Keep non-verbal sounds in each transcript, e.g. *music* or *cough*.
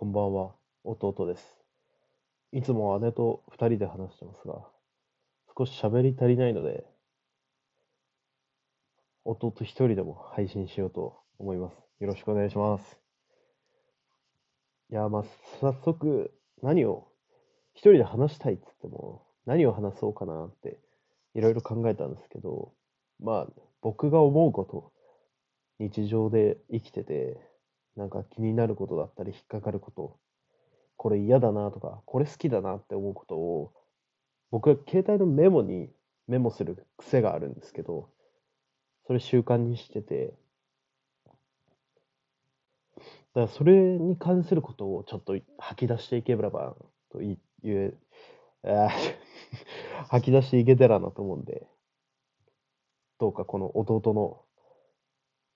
こんばんは、弟です。いつも姉と二人で話してますが、少し喋り足りないので、弟一人でも配信しようと思います。よろしくお願いします。いや、まあ、早速、何を、一人で話したいっつっても、何を話そうかなって、いろいろ考えたんですけど、まあ、僕が思うこと、日常で生きてて、なんか気になることだったり、引っかかること、これ嫌だなとか、これ好きだなって思うことを、僕は携帯のメモにメモする癖があるんですけど、それ習慣にしてて、だからそれに関することをちょっと吐き出していければと言え、*laughs* 吐き出していけたらなと思うんで、どうかこの弟の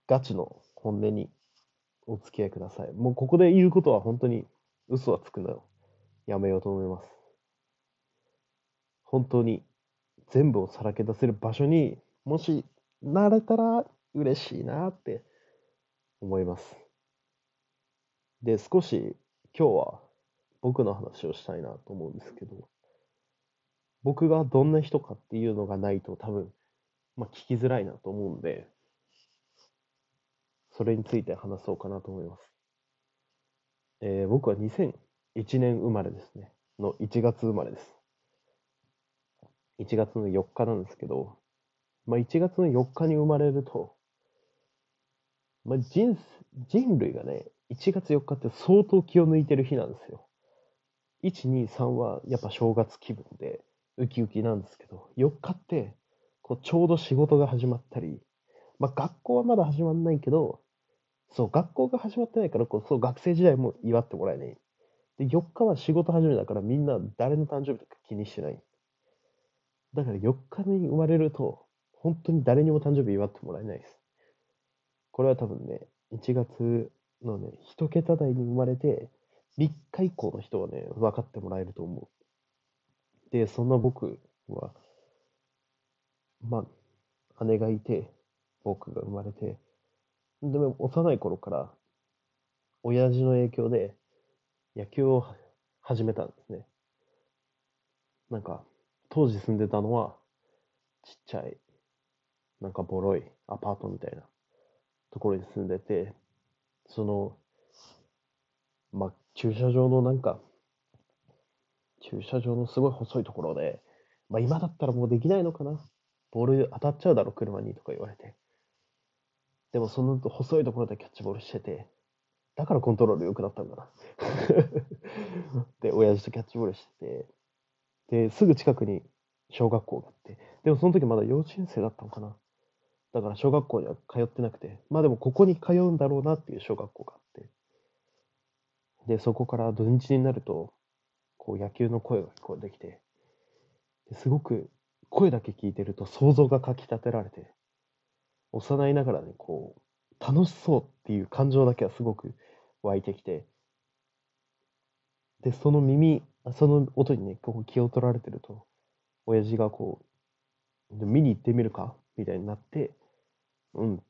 ガチの本音にお付き合いください。もうここで言うことは本当に嘘はつくのやめようと思います。本当に全部をさらけ出せる場所にもしなれたら嬉しいなって思います。で、少し今日は僕の話をしたいなと思うんですけど、僕がどんな人かっていうのがないと多分、まあ、聞きづらいなと思うんで、それについて話そうかなと思います。えー僕は2001年生まれですね。の1月生まれです。1月の4日なんですけど、まあ、1月の4日に生まれると、まあ、人人類がね、1月4日って相当気を抜いてる日なんですよ。1、2、3はやっぱ正月気分でウキウキなんですけど、4日ってこうちょうど仕事が始まったり、まあ、学校はまだ始まんないけど、そう、学校が始まってないからこそ学生時代も祝ってもらえない。で、4日は仕事始めだからみんな誰の誕生日とか気にしてない。だから4日に生まれると、本当に誰にも誕生日祝ってもらえないです。これは多分ね、1月のね、1桁台に生まれて、3日以降の人はね、分かってもらえると思う。で、そんな僕は、まあ、姉がいて、僕が生まれて、でも幼い頃から、親父の影響で野球を始めたんですね。なんか、当時住んでたのは、ちっちゃい、なんかボロいアパートみたいなところに住んでて、その、まあ、駐車場のなんか、駐車場のすごい細いところで、まあ今だったらもうできないのかな。ボール当たっちゃうだろ、車にとか言われて。でもその細いところでキャッチボールしてて、だからコントロール良くなったんだな。*laughs* で、親父とキャッチボールしてて、で、すぐ近くに小学校があって、でもその時まだ幼稚園生だったのかな。だから小学校には通ってなくて、まあでもここに通うんだろうなっていう小学校があって、で、そこから土日になると、こう野球の声が聞こえてきて、すごく声だけ聞いてると想像がかき立てられて、幼いながらにこう、楽しそうっていう感情だけはすごく湧いてきて、で、その耳、その音にね、こう気を取られてると、親父がこう、見に行ってみるか？みたいになって、うん、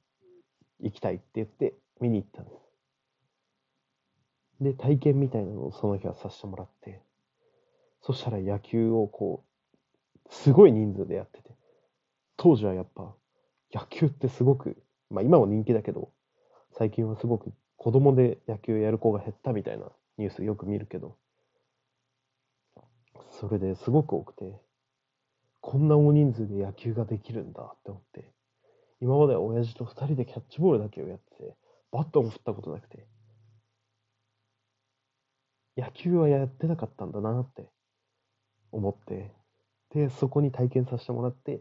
行きたいって言って見に行ったんです。で、体験みたいなのをその日はさせてもらって、そしたら野球をこう、すごい人数でやってて、当時はやっぱ野球ってすごく、まあ今も人気だけど、最近はすごく子供で野球やる子が減ったみたいなニュースよく見るけど、それですごく多くて、こんな大人数で野球ができるんだって思って、今までは親父と二人でキャッチボールだけをやってて、バットも振ったことなくて、野球はやってなかったんだなって思って、で、そこに体験させてもらって、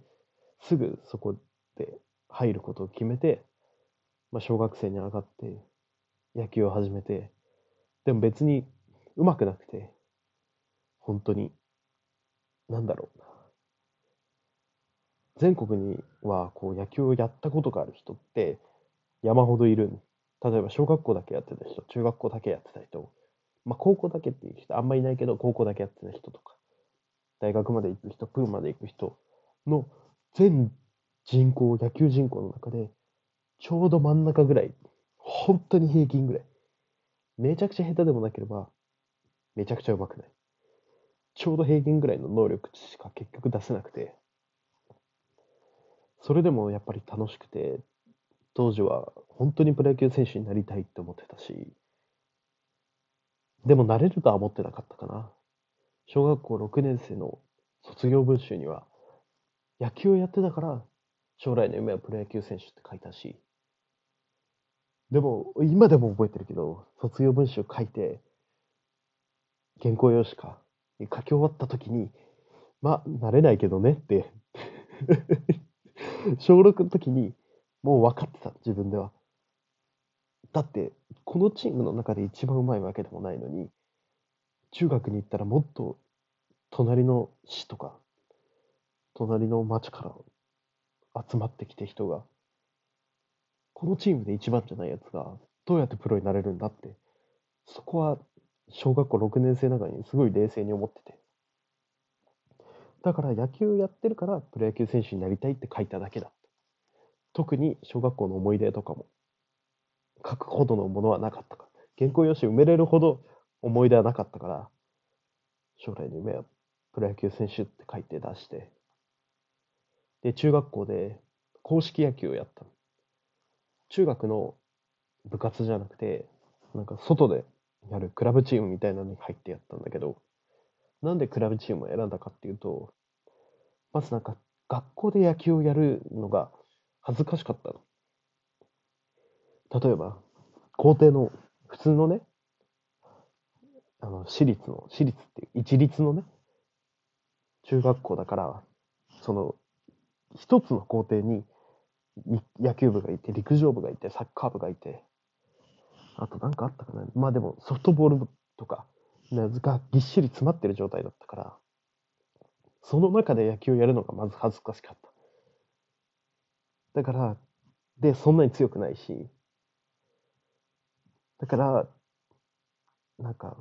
すぐそこで入ることを決めて、まあ、小学生に上がって、野球を始めて、でも別に上手くなくて、本当に、なんだろう。全国にはこう野球をやったことがある人って山ほどいる。例えば小学校だけやってた人、中学校だけやってた人、まあ高校だけっていう人あんまりいないけど、高校だけやってた人とか、大学まで行く人、プロまで行く人の全人口、野球人口の中で、ちょうど真ん中ぐらい、本当に平均ぐらいめちゃくちゃ下手でもなければ、めちゃくちゃ上手くない。ちょうど平均ぐらいの能力しか結局出せなくて、それでもやっぱり楽しくて、当時は本当にプロ野球選手になりたいって思ってたし、でもなれるとは思ってなかったかな。小学校6年生の卒業文集には、野球をやってたから将来の夢はプロ野球選手って書いたし、でも今でも覚えてるけど、卒業文集書いて、原稿用紙か、書き終わった時に、まあ、なれないけどねって *laughs* 小6の時にもう分かってた、自分では。だって、このチームの中で一番うまいわけでもないのに、中学に行ったらもっと隣の市とか、隣の町から集まってきて人が、このチームで一番じゃないやつが、どうやってプロになれるんだって、そこは小学校6年生の中にすごい冷静に思ってて。だから野球やってるからプロ野球選手になりたいって書いただけだ。特に小学校の思い出とかも書くほどのものはなかったか。原稿用紙埋めれるほど思い出はなかったから、将来の夢はプロ野球選手って書いて出して、で、中学校で公式野球をやった中学の部活じゃなくて、なんか外でやるクラブチームみたいなのに入ってやったんだけど、なんでクラブチームを選んだかっていうと、まずなんか学校で野球をやるのが恥ずかしかったの。例えば、校庭の普通のね、あの、私立の、私立っていう、一律のね、中学校だから、その、一つの校庭に野球部がいて、陸上部がいて、サッカー部がいて、あとなんかあったかな。まあでもソフトボール部とか、がぎっしり詰まってる状態だったから、その中で野球をやるのがまず恥ずかしかった。だから、で、そんなに強くないし、だから、なんか、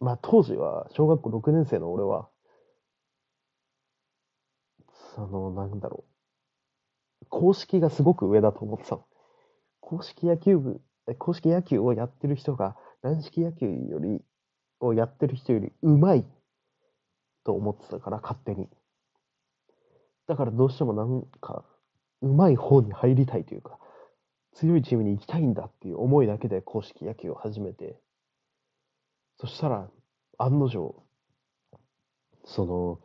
まあ当時は、小学校6年生の俺は、その、なんだろう、公式がすごく上だと思ってたの。公式野球部、公式野球をやってる人が、軟式野球より、をやってる人より上手いと思ってたから、勝手に。だからどうしてもなんか、上手い方に入りたいというか、強いチームに行きたいんだっていう思いだけで公式野球を始めて、そしたら、案の定、その、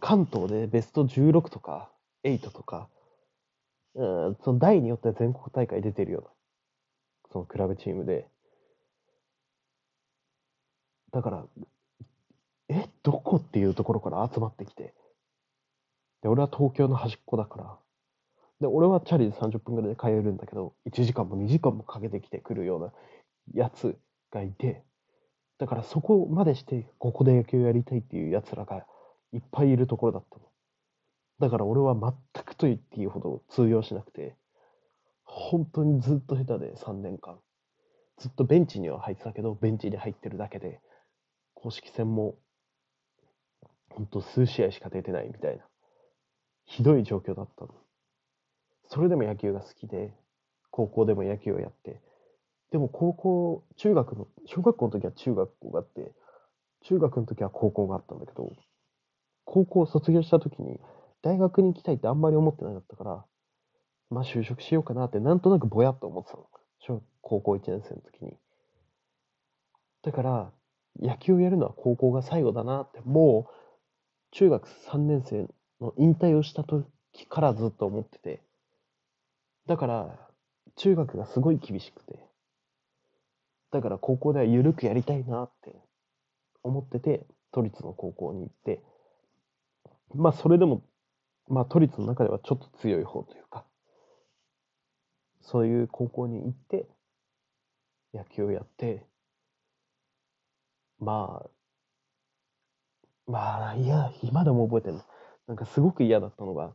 関東でベスト16とか8とか、うん、その代によっては全国大会出てるような、そのクラブチームで、だから、え、どこっていうところから集まってきて、で、俺は東京の端っこだから、で、俺はチャリで30分ぐらいで帰れるんだけど、1時間も2時間もかけてきてくるようなやつがいて、だからそこまでして、ここで野球やりたいっていうやつらがいっぱいいるところだったの。だから俺は全くと言っていいほど通用しなくて、本当にずっと下手で3年間。ずっとベンチには入ってたけど、ベンチに入ってるだけで、公式戦も、本当数試合しか出てないみたいな、ひどい状況だったの。それでも野球が好きで、高校でも野球をやって、でも高校、中学の、小学校の時は中学校があって、中学の時は高校があったんだけど、高校卒業した時に、大学に行きたいってあんまり思ってなかったから、まあ就職しようかなってなんとなくぼやっと思ってたの。小高校1年生の時に。だから、野球をやるのは高校が最後だなって、もう中学3年生の引退をした時からずっと思ってて、だから、中学がすごい厳しくて、だから高校では緩くやりたいなって思ってて、都立の高校に行って、まあそれでも、まあ都立の中ではちょっと強い方というか、そういう高校に行って、野球をやって、まあ、まあ、いや、今でも覚えてるの。なんかすごく嫌だったのが、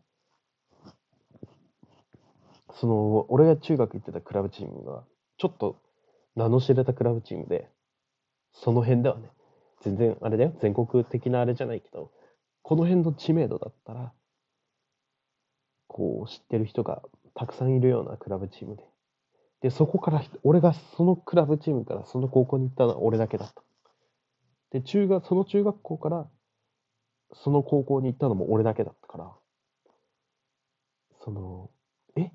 その、俺が中学行ってたクラブチームが、ちょっと名の知れたクラブチームで、その辺ではね、全然あれだよ、全国的なあれじゃないけど、この辺の知名度だったら、こう、知ってる人がたくさんいるようなクラブチームで。で、そこから、俺がそのクラブチームからその高校に行ったのは俺だけだった。で、中学、その中学校からその高校に行ったのも俺だけだったから、その、え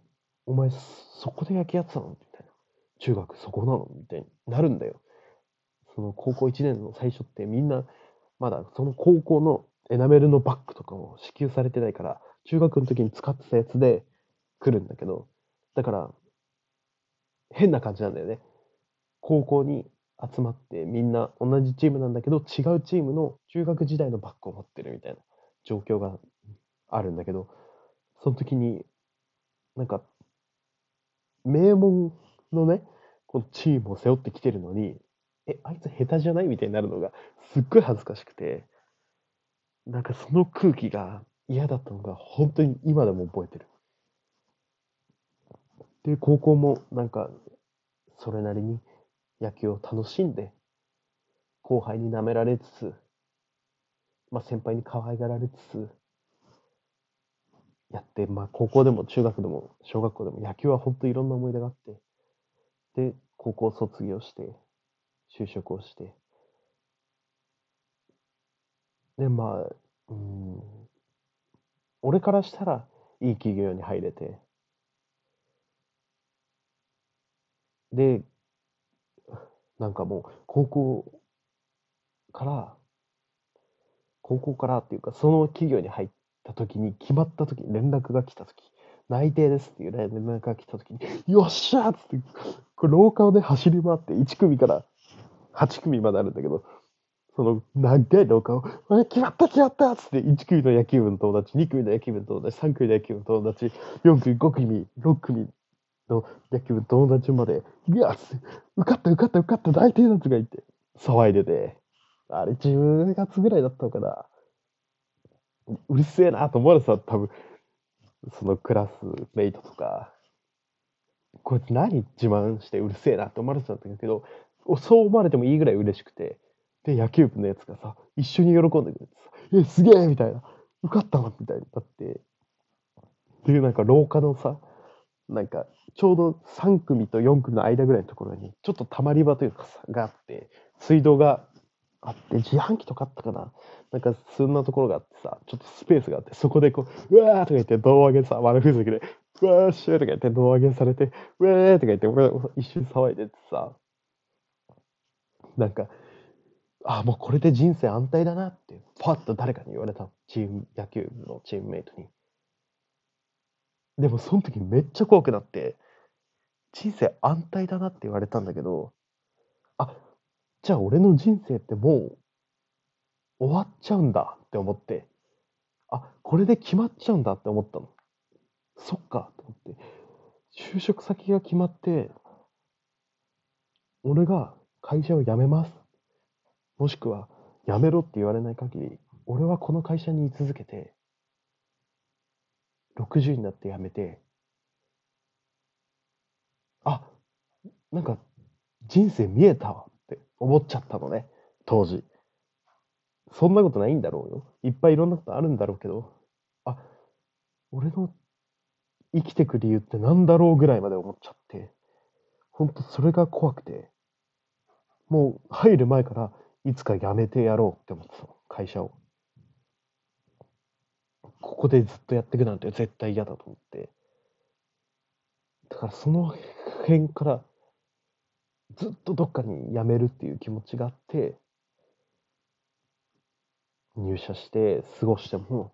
お前そこで野球やってたの？みたいな。中学そこなの？みたいになるんだよ。その高校1年の最初ってみんな、まだその高校のエナメルのバッグとかも支給されてないから、中学の時に使ってたやつで来るんだけど、だから、変な感じなんだよね。高校に集まってみんな同じチームなんだけど、違うチームの中学時代のバッグを持ってるみたいな状況があるんだけど、その時に、なんか、名門のね、このチームを背負ってきてるのに、え、あいつ下手じゃない？みたいになるのが、すっごい恥ずかしくて、なんかその空気が嫌だったのが、本当に今でも覚えてる。で、高校もなんか、それなりに野球を楽しんで、後輩に舐められつつ、まあ先輩に可愛がられつつ、やって、まあ高校でも中学でも小学校でも野球は本当いろんな思い出があって、で、高校卒業して、就職をして、で、まあ、うん、俺からしたらいい企業に入れて、で、なんかもう、高校から、高校からっていうか、その企業に入った時に、決まった時に連絡が来た時、内定ですっていう連絡が来た時に、よっしゃーっつって、廊下をね、走り回って、1組から8組まであるんだけど、その長い廊下を、あ決まった決まったっつって、1組の野球部の友達、2組の野球部の友達、3組の野球部の友達、4組、5組、6組の野球部の友達まで、いや、受かった受かった受かった大体のつがいて、騒いでて、あれ10月ぐらいだったのかな。うるせえなと思われてた、多分、そのクラスメイトとか、こいつ何自慢してうるせえなって思われてたんだけど、そう思われてもいいぐらい嬉しくて、で、野球部のやつがさ、一緒に喜んでくれてさ、え、すげえ！みたいな、受かったわ！みたいになって、で、なんか廊下のさ、なんか、ちょうど3組と4組の間ぐらいのところに、ちょっとたまり場というかさ、があって、水道があって、自販機とかあったかな。なんか、そんなところがあってさ、ちょっとスペースがあって、そこでこう、うわー！とか言って胴上げさ、悪ふざけで、うわー！しゅーとか言って胴上げされて、うわー！とか言って、俺一瞬騒いでてさ、なんか、ああ、もうこれで人生安泰だなって、パッと誰かに言われたチーム、野球部のチームメイトに。でもその時めっちゃ怖くなって、人生安泰だなって言われたんだけど、あ、じゃあ俺の人生ってもう終わっちゃうんだって思って、あ、これで決まっちゃうんだって思ったの。そっかと思って、就職先が決まって、俺が会社を辞めます。もしくは、辞めろって言われない限り、俺はこの会社に居続けて、60になって辞めて、あ、なんか人生見えたわって思っちゃったのね、当時。そんなことないんだろうよ。いっぱいいろんなことあるんだろうけど、あ、俺の生きてく理由ってなんだろうぐらいまで思っちゃって、ほんとそれが怖くて、もう入る前からいつか辞めてやろうって思ってた、会社を。ここでずっとやっていくなんて絶対嫌だと思って。だからその辺からずっとどっかに辞めるっていう気持ちがあって、入社して過ごしても、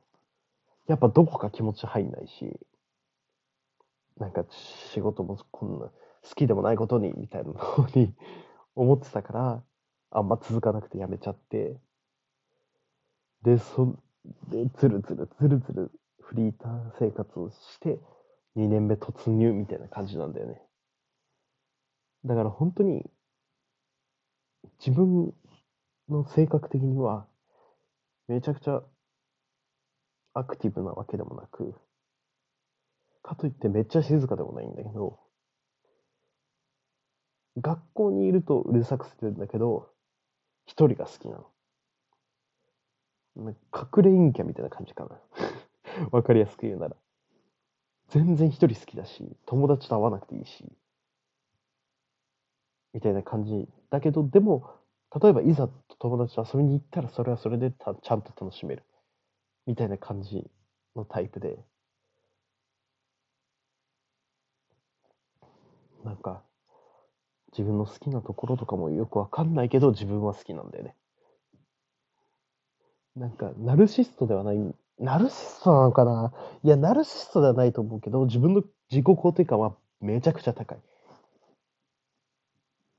やっぱどこか気持ち入んないし、なんか仕事もこんな好きでもないことにみたいなのに思ってたから、あんま続かなくて辞めちゃって、で、そ、で、ずるずるずるずるフリーター生活をして、2年目突入みたいな感じなんだよね。だから本当に、自分の性格的には、めちゃくちゃアクティブなわけでもなく、かといってめっちゃ静かでもないんだけど、学校にいるとうるさくするんだけど、一人が好きなの。隠れ陰キャみたいな感じかな。*laughs* わかりやすく言うなら。全然一人好きだし、友達と会わなくていいし、みたいな感じ。だけど、でも、例えばいざ友達と遊びに行ったら、それはそれでたちゃんと楽しめる。みたいな感じのタイプで。なんか、自分の好きなところとかもよくわかんないけど、自分は好きなんだよね。なんか、ナルシストではない、ナルシストなのかな？いや、ナルシストではないと思うけど、自分の自己肯定感はめちゃくちゃ高い。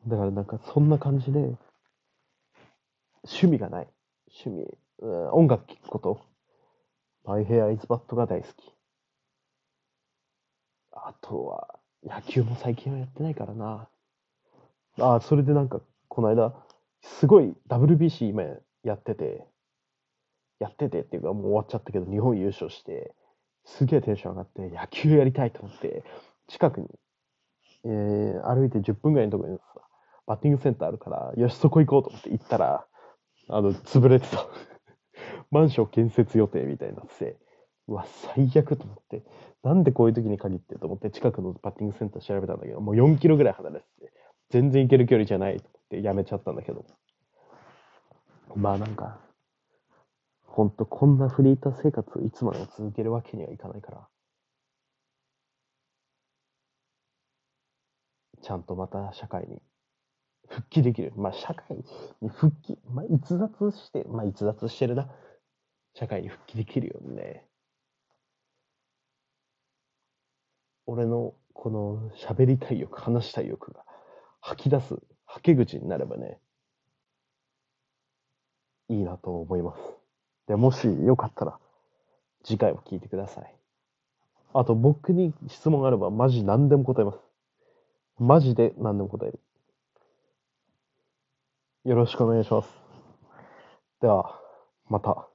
だからなんか、そんな感じで、趣味がない。趣味、うん、音楽聴くこと。マイヘアイズバットが大好き。あとは、野球も最近はやってないからな。あ、それでなんか、この間、すごい WBC 今やってて、やっててっていうかもう終わっちゃったけど、日本優勝して、すげえテンション上がって、野球やりたいと思って、近くに、えー、歩いて10分ぐらいのところにさ、バッティングセンターあるから、よし、そこ行こうと思って行ったら、あの、潰れてた。*laughs* マンション建設予定みたいになって、うわ、最悪と思って、なんでこういう時に限ってと思って、近くのバッティングセンター調べたんだけど、もう4キロぐらい離れてて、全然行ける距離じゃないってやめちゃったんだけど。まあなんか、ほんとこんなフリーター生活をいつまでも続けるわけにはいかないから、ちゃんとまた社会に復帰できる。まあ社会に復帰、まあ逸脱して、まあ逸脱してるな。社会に復帰できるよね。俺のこの喋りたい欲、話したい欲が吐き出す、吐け口になればね、いいなと思います。で、もしよかったら、次回も聞いてください。あと、僕に質問があれば、マジ何でも答えます。マジで何でも答える。よろしくお願いします。では、また。